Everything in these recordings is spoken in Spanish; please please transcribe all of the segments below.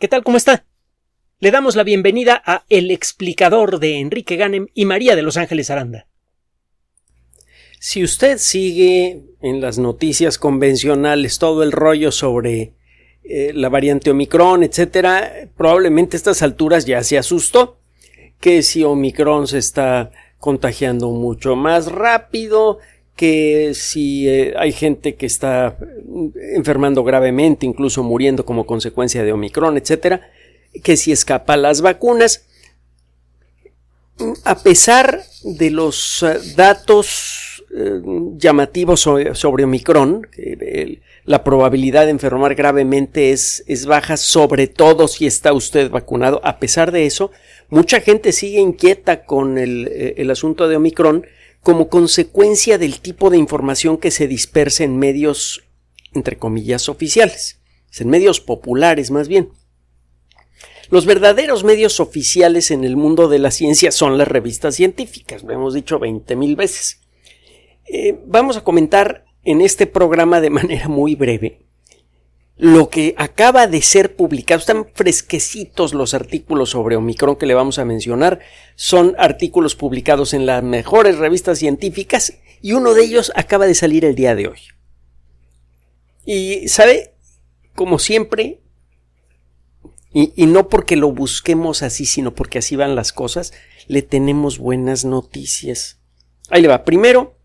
¿Qué tal? ¿Cómo está? Le damos la bienvenida a El explicador de Enrique Ganem y María de Los Ángeles Aranda. Si usted sigue en las noticias convencionales todo el rollo sobre eh, la variante Omicron, etcétera, probablemente a estas alturas ya se asustó que si Omicron se está contagiando mucho más rápido, que si eh, hay gente que está enfermando gravemente, incluso muriendo como consecuencia de Omicron, etcétera, que si escapa las vacunas. A pesar de los eh, datos eh, llamativos sobre, Omicron, la probabilidad de enfermar gravemente es, es baja, sobre todo si está usted vacunado. A pesar de eso, mucha gente sigue inquieta con el, el asunto de Omicron como consecuencia del tipo de información que se dispersa en medios, entre comillas, oficiales, en medios populares más bien. Los verdaderos medios oficiales en el mundo de la ciencia son las revistas científicas, lo hemos dicho veinte mil veces. Eh, vamos a comentar en este programa de manera muy breve lo que acaba de ser publicado, están fresquecitos los artículos sobre Omicron que le vamos a mencionar, son artículos publicados en las mejores revistas científicas y uno de ellos acaba de salir el día de hoy. Y, ¿sabe? Como siempre, y, no porque lo busquemos así, sino porque así van las cosas, le tenemos buenas noticias. Ahí le va. Primero,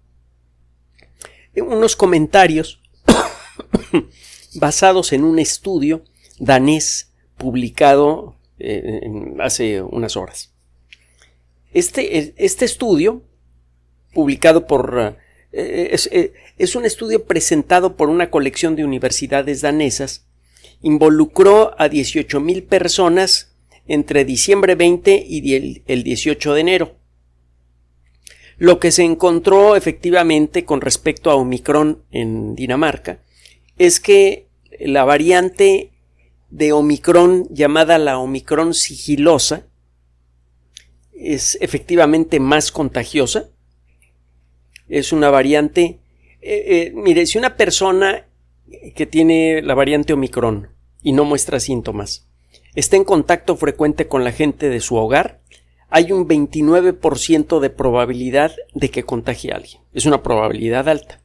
unos comentarios basados en un estudio danés publicado eh, hace unas horas. Este, este estudio, publicado por... Eh, eh, es, un estudio presentado por una colección de universidades danesas, involucró a 18.000 personas entre diciembre 20 y el 18 de enero. Lo que se encontró efectivamente con respecto a Omicron en Dinamarca es que la variante de Omicron llamada la Omicron sigilosa es efectivamente más contagiosa. Es una variante. Eh, eh, mire, si una persona que tiene la variante Omicron y no muestra síntomas está en contacto frecuente con la gente de su hogar, hay un 29% de probabilidad de que contagie a alguien. Es una probabilidad alta.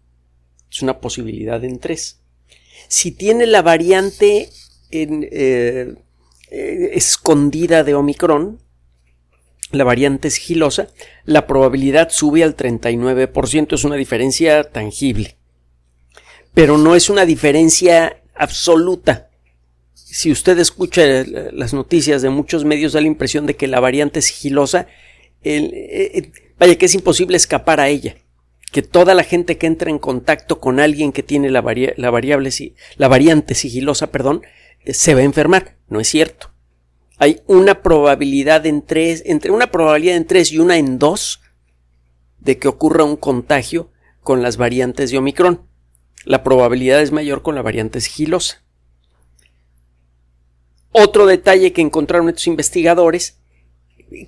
Es una posibilidad en tres. Si tiene la variante eh, eh, escondida de Omicron, la variante sigilosa, la probabilidad sube al 39%, es una diferencia tangible. Pero no es una diferencia absoluta. Si usted escucha las noticias de muchos medios, da la impresión de que la variante sigilosa, eh, vaya que es imposible escapar a ella que toda la gente que entra en contacto con alguien que tiene la, la variante sigilosa, perdón, eh, se va a enfermar. No es cierto. Hay una probabilidad en tres, entre una probabilidad en tres y una en dos de que ocurra un contagio con las variantes de Omicron. La probabilidad es mayor con la variante sigilosa. Otro detalle que encontraron estos investigadores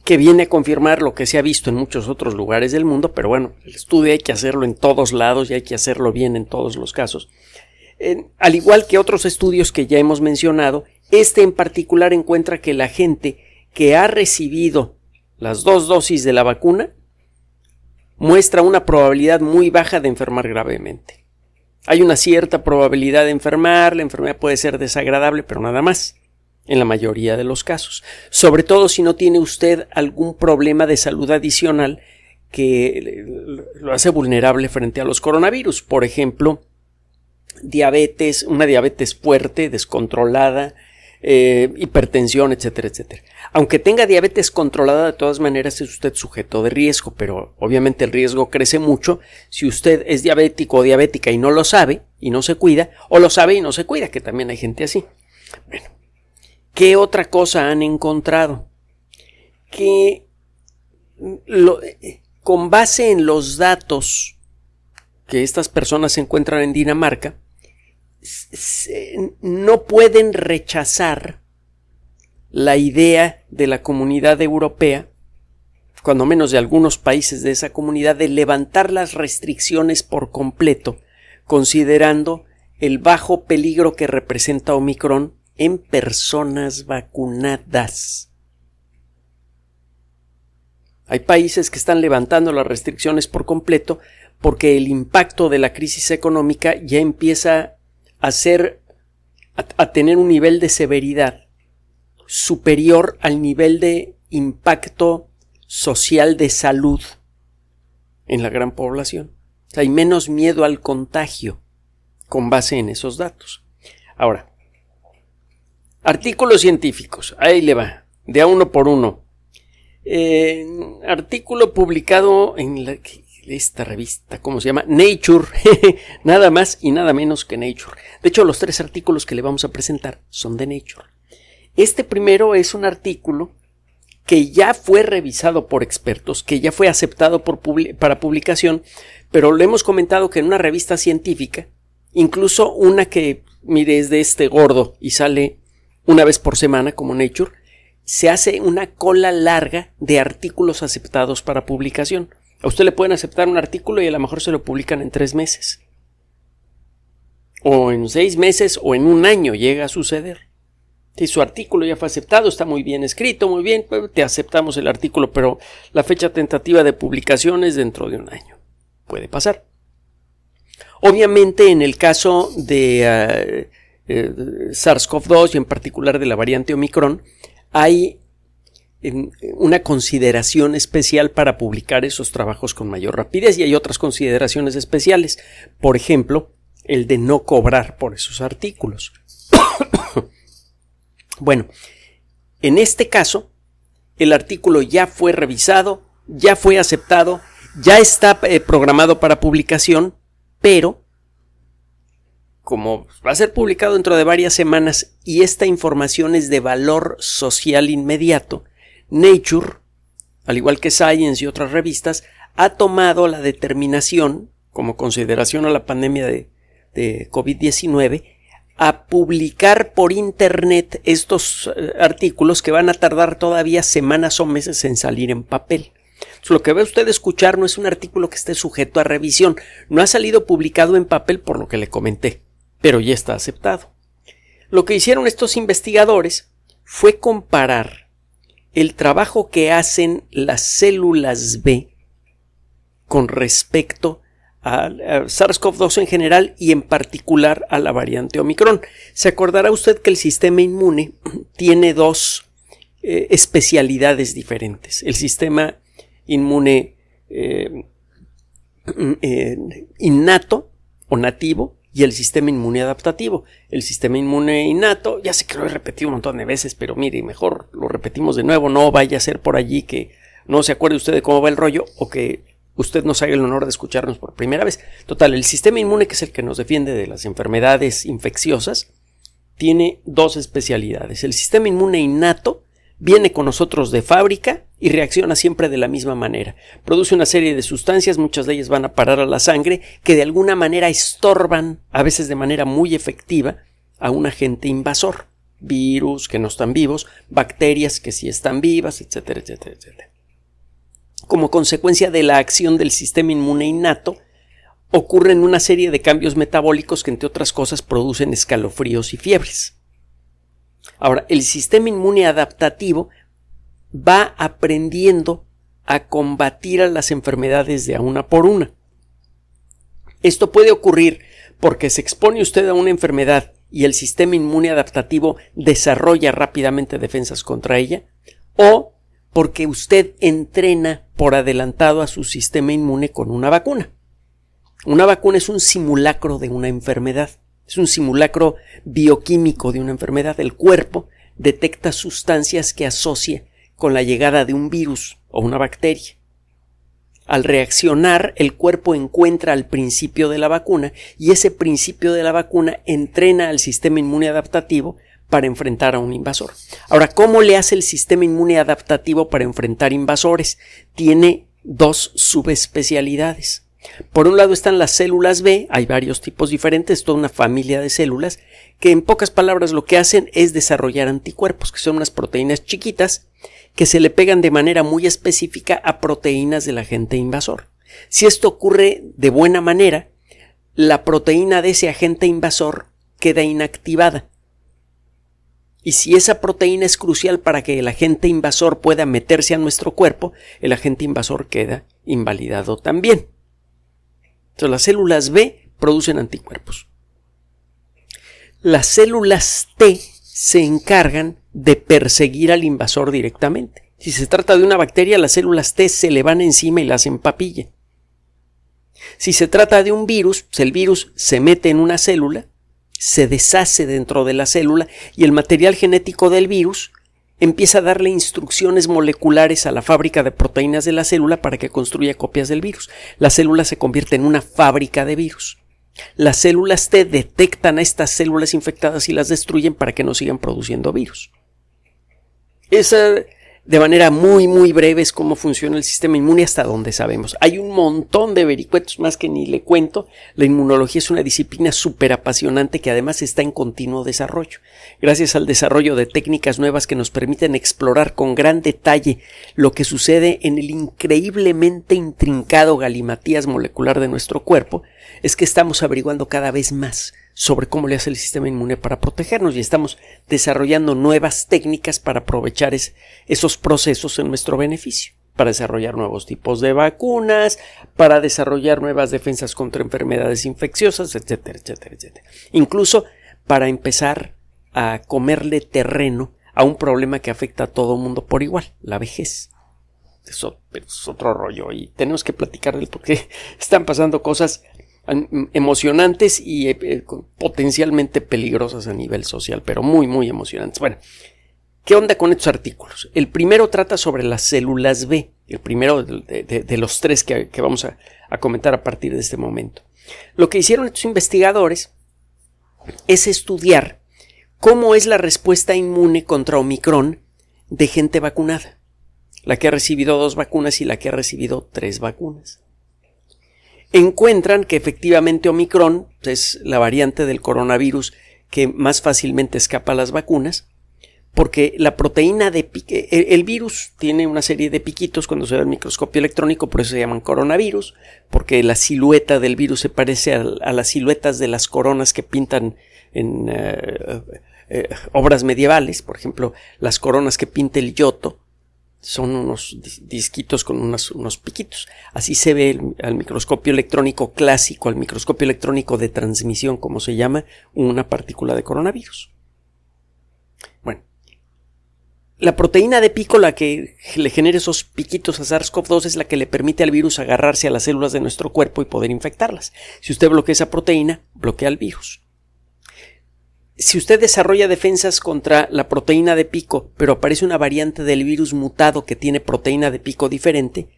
que viene a confirmar lo que se ha visto en muchos otros lugares del mundo, pero bueno, el estudio hay que hacerlo en todos lados y hay que hacerlo bien en todos los casos. al igual que otros estudios que ya hemos mencionado, este en particular encuentra que la gente que ha recibido las dos dosis de la vacuna muestra una probabilidad muy baja de enfermar gravemente. Hay una cierta probabilidad de enfermar, la enfermedad puede ser desagradable, pero nada más en la mayoría de los casos, sobre todo si no tiene usted algún problema de salud adicional que lo hace vulnerable frente a los coronavirus, por ejemplo, diabetes, una diabetes fuerte, descontrolada, eh, hipertensión, etcétera, etcétera. Aunque tenga diabetes controlada, de todas maneras es usted sujeto de riesgo, pero obviamente el riesgo crece mucho si usted es diabético o diabética y no lo sabe y no se cuida, o lo sabe y no se cuida, que también hay gente así. Bueno, ¿Qué otra cosa han encontrado? Que con base en los datos que estas personas encuentran en Dinamarca, no pueden rechazar la idea de la comunidad europea, cuando menos de algunos países de esa comunidad, de levantar las restricciones por completo, considerando el bajo peligro que representa Omicron en personas vacunadas. Hay países que están levantando las restricciones por completo porque el impacto de la crisis económica ya empieza a ser a, tener un nivel de severidad superior al nivel de impacto social de salud en la gran población. hay menos miedo al contagio con base en esos datos. Ahora, artículos científicos. Ahí le va, de a uno por uno. Eh, artículo publicado en esta revista, ¿cómo se llama? Nature, nada más y nada menos que Nature. De hecho, los tres artículos que le vamos a presentar son de Nature. Este primero es un artículo que ya fue revisado por expertos, que ya fue aceptado para publicación, pero lo hemos comentado que en una revista científica, incluso una que, mire, es de este gordo y sale una vez por semana como Nature, se hace una cola larga de artículos aceptados para publicación. A usted le pueden aceptar un artículo y a lo mejor se lo publican en tres meses. O en seis meses o en un año llega a suceder. Si su artículo ya fue aceptado, está muy bien escrito, muy bien, pues te aceptamos el artículo, pero la fecha tentativa de publicación es dentro de un año. Puede pasar. Obviamente, en el caso de eh, eh, SARS-CoV-2 y en particular de la variante Omicron, hay una consideración especial para publicar esos trabajos con mayor rapidez y hay otras consideraciones especiales. Por ejemplo, el de no cobrar por esos artículos. bueno, en este caso, el artículo ya fue revisado, ya fue aceptado, ya está eh, programado para publicación, pero como va a ser publicado dentro de varias semanas y esta información es de valor social inmediato, Nature, al igual que Science y otras revistas, ha tomado la determinación, como consideración a la pandemia de, COVID-19, a publicar por Internet estos eh, artículos que van a tardar todavía semanas o meses en salir en papel. lo que va usted escuchar no es un artículo que esté sujeto a revisión, no ha salido publicado en papel por lo que le comenté pero ya está aceptado. Lo que hicieron estos investigadores fue comparar el trabajo que hacen las células B con respecto a, SARS-CoV-2 en general y en particular a la variante Omicron. Se acordará usted que el sistema inmune tiene dos eh, especialidades diferentes. El sistema inmune eh, eh, innato o nativo y el sistema inmune adaptativo. El sistema inmune innato, ya sé que lo he repetido un montón de veces, pero mire, mejor lo repetimos de nuevo, no vaya a ser por allí que no se acuerde usted de cómo va el rollo o que usted nos haga el honor de escucharnos por primera vez. Total, el sistema inmune, que es el que nos defiende de las enfermedades infecciosas, tiene dos especialidades. El sistema inmune innato viene con nosotros de fábrica y reacciona siempre de la misma manera. Produce una serie de sustancias, muchas de ellas van a parar a la sangre, que de alguna manera estorban, a veces de manera muy efectiva, a un agente invasor. Virus que no están vivos, bacterias que sí están vivas, etcétera, etcétera. Como consecuencia de la acción del sistema inmune innato, ocurren una serie de cambios metabólicos que, entre otras cosas, producen escalofríos y fiebres. Ahora, el sistema inmune adaptativo va aprendiendo a combatir a las enfermedades de a una por una. Esto puede ocurrir porque se expone usted a una enfermedad y el sistema inmune adaptativo desarrolla rápidamente defensas contra ella, o porque usted entrena por adelantado a su sistema inmune con una vacuna. Una vacuna es un simulacro de una enfermedad. Es un simulacro bioquímico de una enfermedad. El cuerpo detecta sustancias que asocia con la llegada de un virus o una bacteria. Al reaccionar, el cuerpo encuentra al principio de la vacuna y ese principio de la vacuna entrena al sistema inmune adaptativo para enfrentar a un invasor. Ahora, ¿cómo le hace el sistema inmune adaptativo para enfrentar invasores? Tiene dos subespecialidades. Por un lado están las células B, hay varios tipos diferentes, toda una familia de células, que en pocas palabras lo que hacen es desarrollar anticuerpos, que son unas proteínas chiquitas que se le pegan de manera muy específica a proteínas del agente invasor. Si esto ocurre de buena manera, la proteína de ese agente invasor queda inactivada. Y si esa proteína es crucial para que el agente invasor pueda meterse a nuestro cuerpo, el agente invasor queda invalidado también. Entonces las células B producen anticuerpos. Las células T se encargan de perseguir al invasor directamente. Si se trata de una bacteria, las células T se le van encima y la hacen. Si se trata de un virus, pues el virus se mete en una célula, se deshace dentro de la célula y el material genético del virus empieza a darle instrucciones moleculares a la fábrica de proteínas de la célula para que construya copias del virus. La célula se convierte en una fábrica de virus. Las células T detectan a estas células infectadas y las destruyen para que no sigan produciendo virus. Esa de manera muy muy breve es cómo funciona el sistema inmune hasta donde sabemos. Hay un montón de vericuetos más que ni le cuento. La inmunología es una disciplina súper apasionante que además está en continuo desarrollo. Gracias al desarrollo de técnicas nuevas que nos permiten explorar con gran detalle lo que sucede en el increíblemente intrincado galimatías molecular de nuestro cuerpo, es que estamos averiguando cada vez más sobre cómo le hace el sistema inmune para protegernos y estamos desarrollando nuevas técnicas para aprovechar esos procesos en nuestro beneficio, para desarrollar nuevos tipos de vacunas, para desarrollar nuevas defensas contra enfermedades infecciosas, etcétera, etcétera, etcétera. Incluso para empezar a comerle terreno a un problema que afecta a todo el mundo por igual, la vejez. Eso es otro rollo y tenemos que platicar del por qué están pasando cosas emocionantes y eh, eh, potencialmente peligrosas a nivel social, pero muy, muy emocionantes. Bueno, ¿qué onda con estos artículos? El primero trata sobre las células B, el primero de, los tres que, vamos a, a comentar a partir de este momento. Lo que hicieron estos investigadores es estudiar cómo es la respuesta inmune contra Omicron de gente vacunada, la que ha recibido dos vacunas y la que ha recibido tres vacunas encuentran que efectivamente Omicron es la variante del coronavirus que más fácilmente escapa a las vacunas, porque la proteína de pique, el, virus tiene una serie de piquitos cuando se ve el microscopio electrónico, por eso se llaman coronavirus, porque la silueta del virus se parece a, las siluetas de las coronas que pintan en eh, eh, obras medievales, por ejemplo, las coronas que pinta el Giotto, son unos disquitos con unos, piquitos. Así se ve al microscopio electrónico clásico, al microscopio electrónico de transmisión, como se llama, una partícula de coronavirus. Bueno, la proteína de pico, la que le genera esos piquitos a SARS-CoV-2, es la que le permite al virus agarrarse a las células de nuestro cuerpo y poder infectarlas. Si usted bloquea esa proteína, bloquea al virus si usted desarrolla defensas contra la proteína de pico, pero aparece una variante del virus mutado que tiene proteína de pico diferente,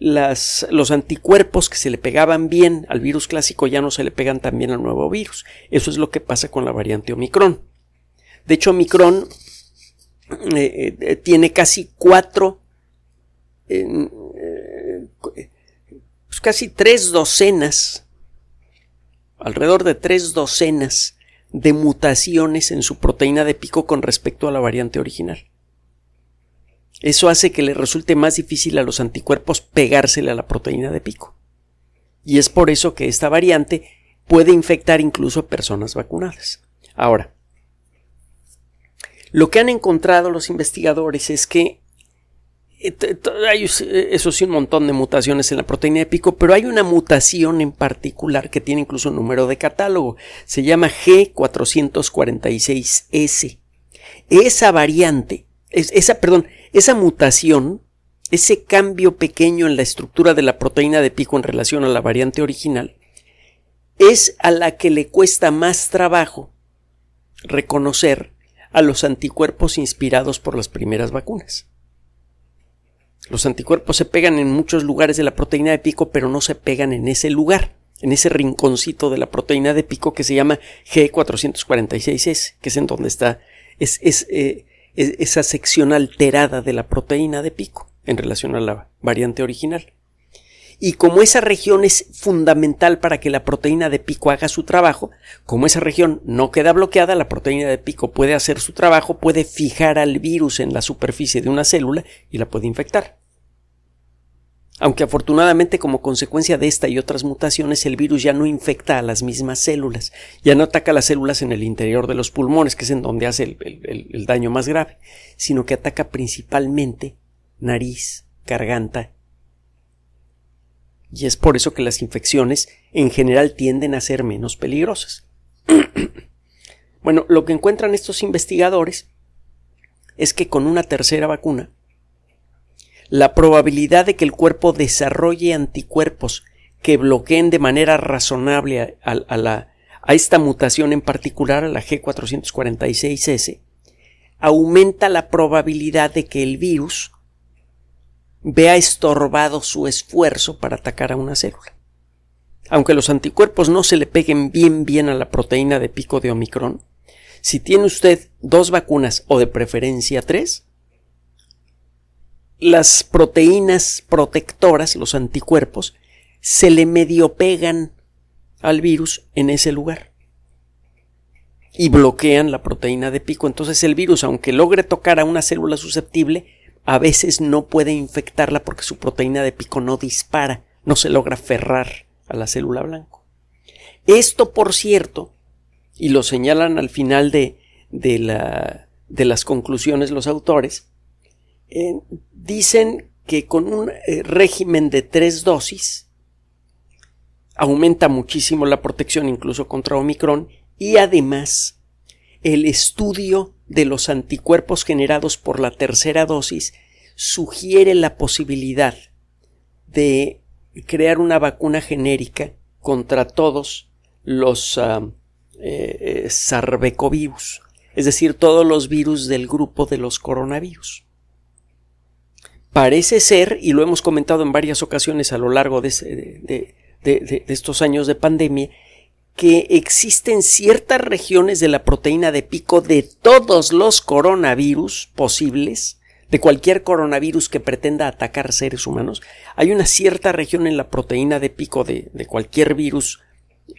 las, los anticuerpos que se le pegaban bien al virus clásico ya no se le pegan tan bien al nuevo virus. Eso es lo que pasa con la variante Omicron. De hecho, Omicron eh, eh, tiene casi cuatro, eh, pues casi tres docenas, alrededor de tres docenas de mutaciones en su proteína de pico con respecto a la variante original. Eso hace que le resulte más difícil a los anticuerpos pegársele a la proteína de pico. Y es por eso que esta variante puede infectar incluso a personas vacunadas. Ahora, lo que han encontrado los investigadores es que hay eso sí un montón de mutaciones en la proteína de pico, pero hay una mutación en particular que tiene incluso un número de catálogo. Se llama G446S. Esa variante, esa, perdón, esa mutación, ese cambio pequeño en la estructura de la proteína de pico en relación a la variante original, es a la que le cuesta más trabajo reconocer a los anticuerpos inspirados por las primeras vacunas. Los anticuerpos se pegan en muchos lugares de la proteína de pico, pero no se pegan en ese lugar, en ese rinconcito de la proteína de pico que se llama G446S, que es en donde está es, eh, es, esa sección alterada de la proteína de pico en relación a la variante original. Y como esa región es fundamental para que la proteína de pico haga su trabajo, como esa región no queda bloqueada, la proteína de pico puede hacer su trabajo, puede fijar al virus en la superficie de una célula y la puede infectar. aunque afortunadamente como consecuencia de esta y otras mutaciones el virus ya no infecta a las mismas células, ya no ataca las células en el interior de los pulmones, que es en donde hace el, el daño más grave, sino que ataca principalmente nariz, garganta. Y es por eso que las infecciones en general tienden a ser menos peligrosas. bueno, lo que encuentran estos investigadores es que con una tercera vacuna la probabilidad de que el cuerpo desarrolle anticuerpos que bloqueen de manera razonable a, esta mutación en particular, a la G446S, aumenta la probabilidad de que el virus vea estorbado su esfuerzo para atacar a una célula. Aunque los anticuerpos no se le peguen bien bien a la proteína de pico de Omicron, si tiene usted dos vacunas o de preferencia tres, las proteínas protectoras, los anticuerpos, se le medio pegan al virus en ese lugar y bloquean la proteína de pico. Entonces el virus, aunque logre tocar a una célula susceptible, a veces no puede infectarla porque su proteína de pico no dispara, no se logra aferrar a la célula blanco. Esto, por cierto, y lo señalan al final de, de, la, de las conclusiones los autores, eh, dicen que con un eh, régimen de tres dosis aumenta muchísimo la protección incluso contra Omicron y además el estudio de los anticuerpos generados por la tercera dosis sugiere la posibilidad de crear una vacuna genérica contra todos los uh, sarbecovirus, es decir, todos los virus del grupo de los coronavirus. Parece ser, y lo hemos comentado en varias ocasiones a lo largo de, estos años de pandemia, que existen ciertas regiones de la proteína de pico de todos los coronavirus posibles, de cualquier coronavirus que pretenda atacar seres humanos, hay una cierta región en la proteína de pico de, cualquier virus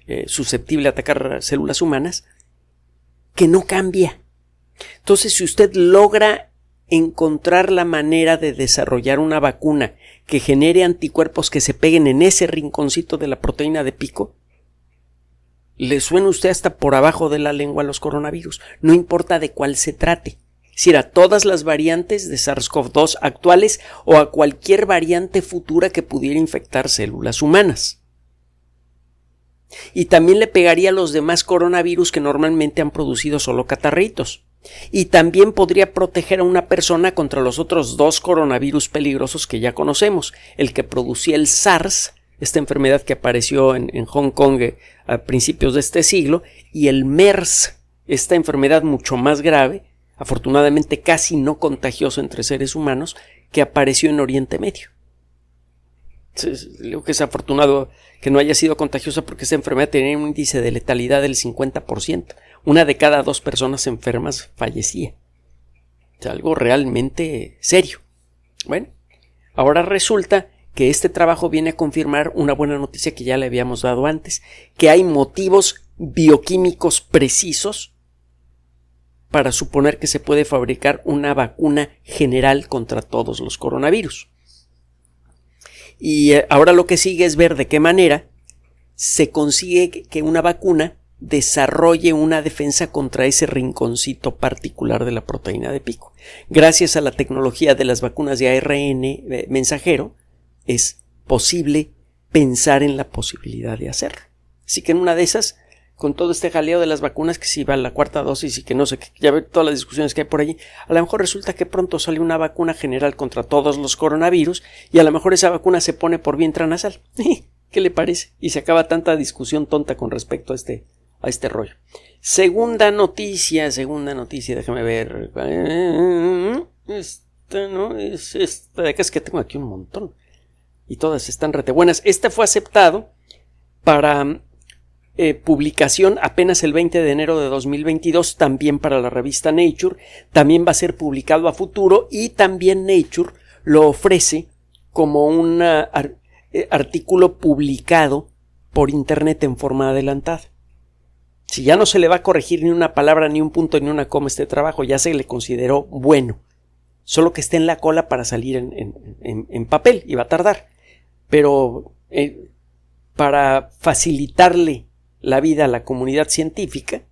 eh, susceptible a atacar células humanas que no cambia. Entonces, si usted logra encontrar la manera de desarrollar una vacuna que genere anticuerpos que se peguen en ese rinconcito de la proteína de pico, le suena usted hasta por abajo de la lengua a los coronavirus, no importa de cuál se trate, si era todas las variantes de SARS-CoV-2 actuales o a cualquier variante futura que pudiera infectar células humanas. Y también le pegaría a los demás coronavirus que normalmente han producido solo catarritos y también podría proteger a una persona contra los otros dos coronavirus peligrosos que ya conocemos, el que producía el SARS, esta enfermedad que apareció en, Hong Kong eh, a principios de este siglo, y el MERS, esta enfermedad mucho más grave, afortunadamente casi no contagiosa entre seres humanos, que apareció en Oriente Medio. Creo que es afortunado que no haya sido contagiosa porque esta enfermedad tenía un índice de letalidad del 50%. Una de cada dos personas enfermas fallecía. Es algo realmente serio. Bueno, ahora resulta que este trabajo viene a confirmar una buena noticia que ya le habíamos dado antes, que hay motivos bioquímicos precisos para suponer que se puede fabricar una vacuna general contra todos los coronavirus. Y eh, ahora lo que sigue es ver de qué manera se consigue que una vacuna desarrolle una defensa contra ese rinconcito particular de la proteína de pico. Gracias a la tecnología de las vacunas de ARN eh, mensajero, es posible pensar en la posibilidad de hacerlo. Así que en una de esas, con todo este jaleo de las vacunas, que si va la cuarta dosis y que no sé, ya ve todas las discusiones que hay por allí, a lo mejor resulta que pronto sale una vacuna general contra todos los coronavirus y a lo mejor esa vacuna se pone por vía intranasal. ¿Qué le parece? Y se acaba tanta discusión tonta con respecto a este a este rollo. Segunda noticia, segunda noticia, déjame ver. Esta no es esta de es que tengo aquí un montón. Y todas están rete buenas. Este fue aceptado para eh, publicación apenas el 20 de enero de 2022, también para la revista Nature. También va a ser publicado a futuro y también Nature lo ofrece como un eh, artículo publicado por Internet en forma adelantada. Si ya no se le va a corregir ni una palabra, ni un punto, ni una coma este trabajo, ya se le consideró bueno. Solo que esté en la cola para salir en, papel y va a tardar. Pero eh, para facilitarle la vida a la comunidad científica,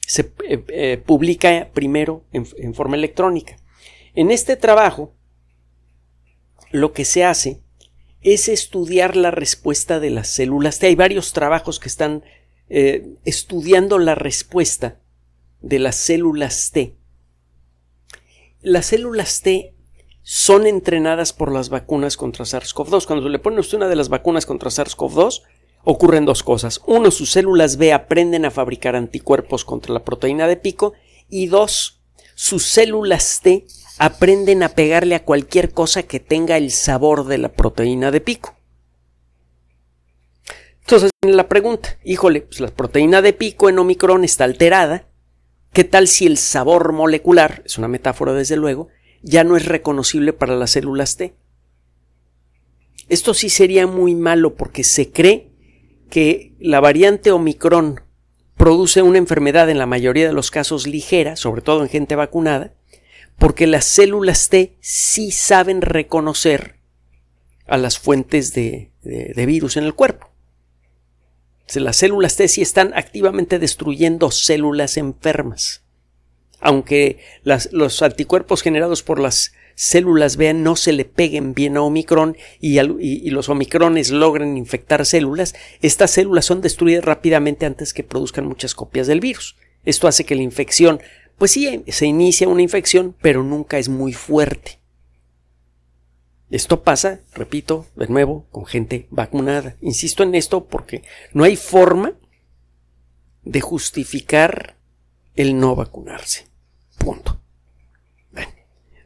se eh, eh, publica primero en, forma electrónica. En este trabajo, lo que se hace es estudiar la respuesta de las células T. Hay varios trabajos que están estudiando la respuesta de las células T. Las células T son entrenadas por las vacunas contra SARS-CoV-2. Cuando le pone usted una de las vacunas contra SARS-CoV-2, ocurren dos cosas. Uno, sus células B aprenden a fabricar anticuerpos contra la proteína de pico. Y dos, sus células T aprenden a pegarle a cualquier cosa que tenga el sabor de la proteína de pico. Entonces viene la pregunta, híjole, pues la proteína de pico en Omicron está alterada. ¿Qué tal si el sabor molecular, es una metáfora desde luego, ya no es reconocible para las células T. Esto sí sería muy malo porque se cree que la variante Omicron produce una enfermedad en la mayoría de los casos ligera, sobre todo en gente vacunada, porque las células T sí saben reconocer a las fuentes de, virus en el cuerpo. las células T sí están activamente destruyendo células enfermas aunque los anticuerpos generados por las células B no se le peguen bien a Omicron y, y, los Omicrones logren infectar células, estas células son destruidas rápidamente antes que produzcan muchas copias del virus. Esto hace que la infección, pues sí, se inicia una infección, pero nunca es muy fuerte. Esto pasa, repito, de nuevo, con gente vacunada. Insisto en esto porque no hay forma de justificar el no vacunarse.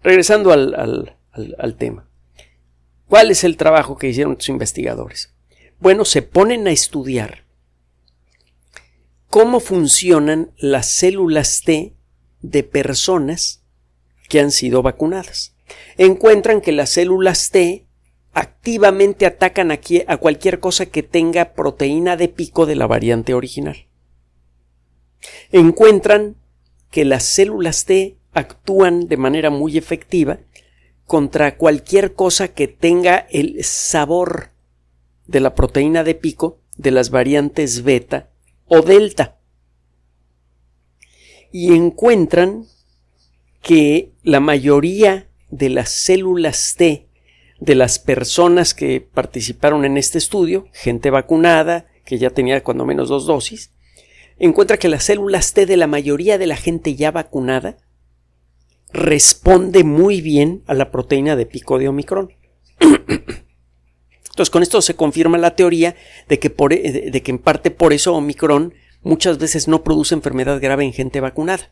Regresando al, tema. ¿Cuál es el trabajo que hicieron estos investigadores? Bueno, se ponen a estudiar cómo funcionan las células T de personas que han sido vacunadas. Encuentran que las células T activamente atacan aquí a cualquier cosa que tenga proteína de pico de la variante original. Encuentran que las células T actúan de manera muy efectiva contra cualquier cosa que tenga el sabor de la proteína de pico de las variantes beta o delta. Y encuentran que la mayoría de las células T de las personas que participaron en este estudio, gente vacunada, que ya tenía cuando menos dos dosis, encuentra que las células T de la mayoría de la gente ya vacunada responde muy bien a la proteína de pico de Omicron. Entonces, con esto se confirma la teoría de que, e, de que en parte por eso Omicron muchas veces no produce enfermedad grave en gente vacunada.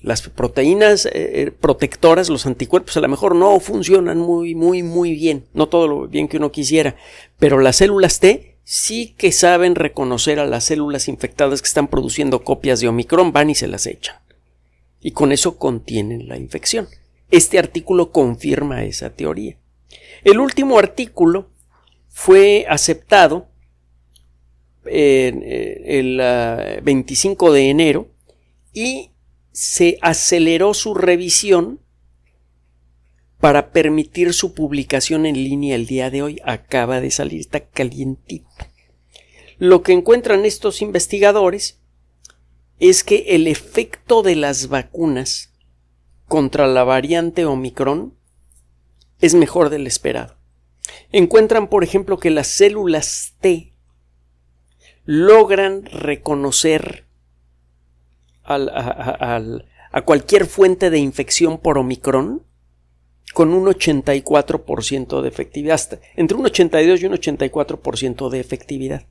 Las proteínas eh, eh, protectoras, los anticuerpos, a lo mejor no funcionan muy, muy, muy bien, no todo lo bien que uno quisiera, pero las células T sí que saben reconocer a las células infectadas que están produciendo copias de Omicron, van y se las echan. Y con eso contienen la infección. Este artículo confirma esa teoría. El último artículo fue aceptado eh, el 25 ah, de enero y se aceleró su revisión para permitir su publicación en línea el día de hoy. Acaba de salir, está calientito. Lo que encuentran estos investigadores es que el efecto de las vacunas contra la variante Omicron es mejor del esperado. Encuentran, por ejemplo, que las células T logran reconocer a cualquier fuente de infección por Omicron con un 84% de efectividad, entre un 82 y un 84% de efectividad.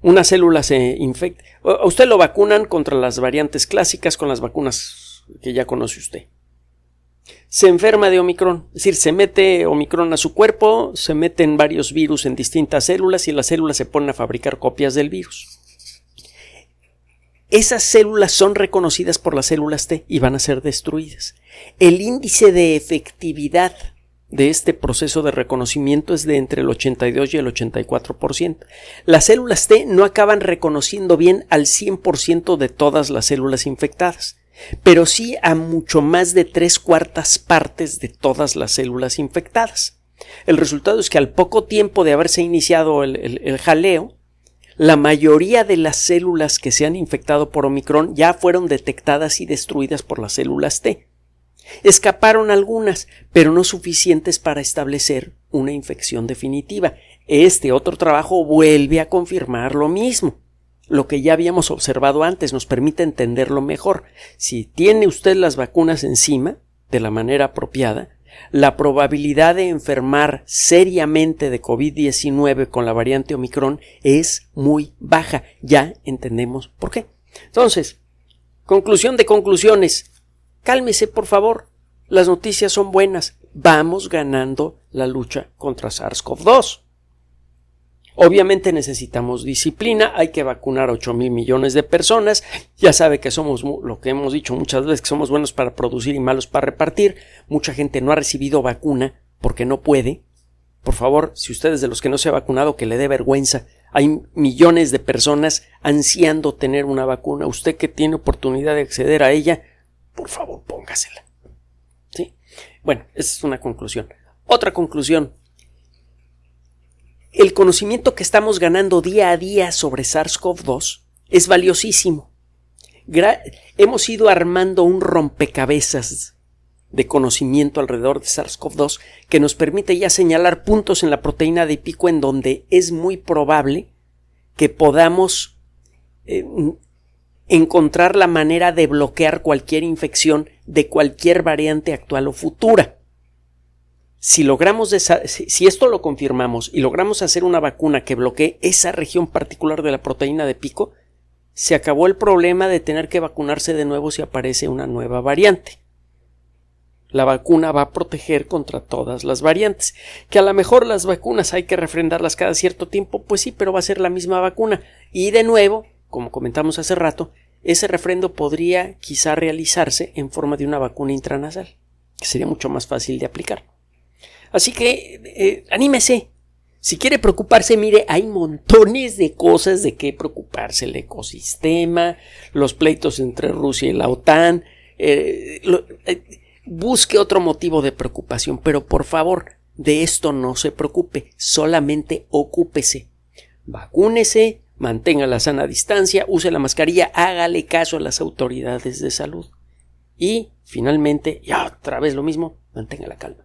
Una célula se infecta. Usted lo vacunan contra las variantes clásicas con las vacunas que ya conoce usted. Se enferma de Omicron, es decir, se mete Omicron a su cuerpo, se meten varios virus en distintas células y las células se ponen a fabricar copias del virus esas células son reconocidas por las células T y van a ser destruidas. El índice de efectividad de este proceso de reconocimiento es de entre el 82 y el 84%. Las células T no acaban reconociendo bien al 100% de todas las células infectadas. pero sí a mucho más de tres cuartas partes de todas las células infectadas. El resultado es que al poco tiempo de haberse iniciado el, jaleo, la mayoría de las células que se han infectado por Omicron ya fueron detectadas y destruidas por las células T. Escaparon algunas, pero no suficientes para establecer una infección definitiva. Este otro trabajo vuelve a confirmar lo mismo. Lo que ya habíamos observado antes nos permite entenderlo mejor. Si tiene usted las vacunas encima, de la manera apropiada, la probabilidad de enfermar seriamente de COVID-19 con la variante Omicron es muy baja. Ya entendemos por qué. Entonces, conclusión de conclusiones. Cálmese, por favor. Las noticias son buenas. Vamos ganando la lucha contra SARS-CoV-2. Obviamente necesitamos disciplina, hay que vacunar 8 mil millones de personas, ya sabe que somos lo que hemos dicho muchas veces, que somos buenos para producir y malos para repartir, mucha gente no ha recibido vacuna porque no puede. Por favor, si usted es de los que no se ha vacunado, que le dé vergüenza, hay millones de personas ansiando tener una vacuna, usted que tiene oportunidad de acceder a ella, por favor, póngasela. ¿Sí? Bueno, esa es una conclusión. Otra conclusión, el conocimiento que estamos ganando día a día sobre SARS-CoV-2 es valiosísimo. hemos ido armando un rompecabezas de conocimiento alrededor de SARS-CoV-2 que nos permite ya señalar puntos en la proteína de pico en donde es muy probable que podamos eh, encontrar la manera de bloquear cualquier infección de cualquier variante actual o futura si logramos si esto lo confirmamos y logramos hacer una vacuna que bloquee esa región particular de la proteína de pico, se acabó el problema de tener que vacunarse de nuevo si aparece una nueva variante. La vacuna va a proteger contra todas las variantes. Que a lo mejor las vacunas hay que refrendarlas cada cierto tiempo, pues sí, pero va a ser la misma vacuna. Y de nuevo, como comentamos hace rato, ese refrendo podría quizá realizarse en forma de una vacuna intranasal, que sería mucho más fácil de aplicar. Así que eh, anímese. Si quiere preocuparse, mire, hay montones de cosas de qué preocuparse. El ecosistema, los pleitos entre Rusia y la OTAN. Eh, eh, busque otro motivo de preocupación, pero por favor, de esto no se preocupe, solamente ocúpese. Vacúnese, mantenga la sana distancia, use la mascarilla, hágale caso a las autoridades de salud. Y, finalmente, ya otra vez lo mismo, mantenga la calma.